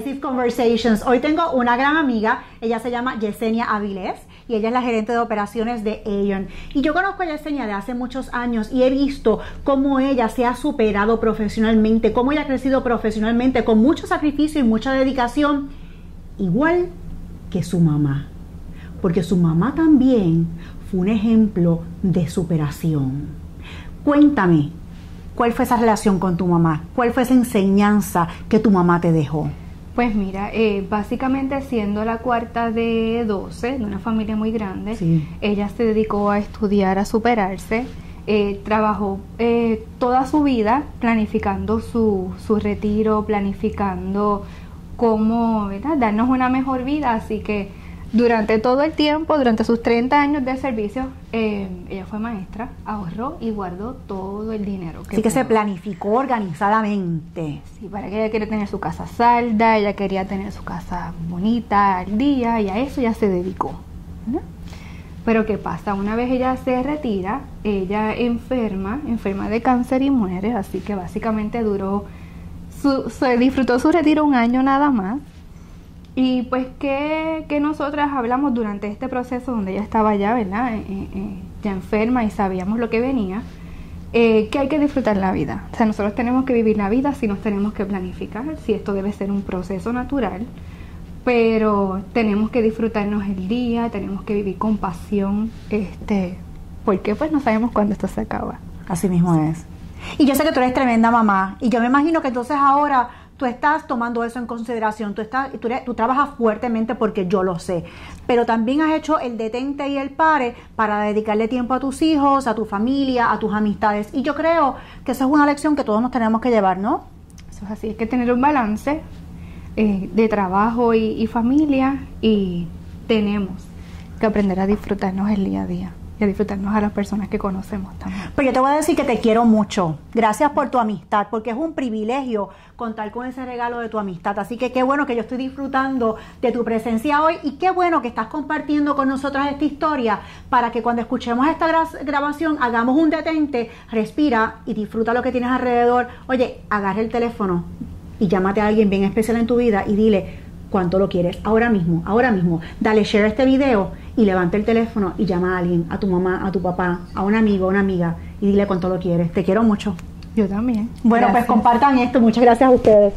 Decisive Conversations. Hoy tengo una gran amiga, ella se llama Yesenia Avilés y ella es la gerente de operaciones de Aeon. Y yo conozco a Yesenia de hace muchos años y he visto cómo ella se ha superado profesionalmente, cómo ella ha crecido profesionalmente con mucho sacrificio y mucha dedicación, igual que su mamá. Porque su mamá también fue un ejemplo de superación. Cuéntame, ¿Cuál fue esa relación con tu mamá? ¿Cuál fue esa enseñanza que tu mamá te dejó? Pues mira, eh, básicamente siendo la cuarta de 12, de una familia muy grande, ella se dedicó a estudiar, a superarse, eh, trabajó eh, toda su vida planificando su, su retiro, planificando cómo ¿verdad? darnos una mejor vida, así que durante todo el tiempo, durante sus 30 años de servicio, eh, ella fue maestra, ahorró y guardó todo el dinero. Que Así que se planificó organizadamente. Sí, para que ella quería tener su casa salda, ella quería tener su casa bonita al día y a eso ya se dedicó. Pero ¿qué pasa? Una vez ella se retira, ella enferma, enferma de cáncer y muere, así que básicamente duró, se disfrutó su retiro un año nada más y pues que, nosotras hablamos durante este proceso donde ella estaba ya, ¿verdad? Eh, eh, eh, ya enferma y sabíamos lo que venía, que hay que disfrutar la vida. O sea, nosotros tenemos que vivir la vida si nos tenemos que planificar, si esto debe ser un proceso natural, pero tenemos que disfrutarnos el día, tenemos que vivir con pasión, este, porque pues no sabemos cuándo esto se acaba. Así mismo es. Y yo sé que tú eres tremenda mamá, y yo me imagino que entonces ahora tú estás tomando eso en consideración, tú, estás, tú, trabajas fuertemente porque yo lo sé, pero también has hecho el detente y el pare para dedicarle tiempo a tus hijos, a tu familia, a tus amistades. Y yo creo que esa es una lección que todos nos tenemos que llevar, ¿no? Eso es así, hay que tener un balance eh, de trabajo y familia y tenemos que aprender a disfrutarnos el día a día y a disfrutarnos a las personas que conocemos también. Pues yo te voy a decir que te quiero mucho. Gracias por tu amistad, porque es un privilegio contar con ese regalo de tu amistad. Así que qué bueno que yo estoy disfrutando de tu presencia hoy y qué bueno que estás compartiendo con nosotras esta historia para que cuando escuchemos esta grabación hagamos un detente, respira y disfruta lo que tienes alrededor. Oye, agarra el teléfono y llámate a alguien bien especial en tu vida y dile, cuánto lo quieres. Ahora mismo, ahora mismo, dale share este video y levanta el teléfono y llama a alguien, a tu mamá, a tu papá, a un amigo, a una amiga y dile cuánto lo quieres. Te quiero mucho. Yo también. Bueno, pues compartan esto. Muchas gracias a ustedes.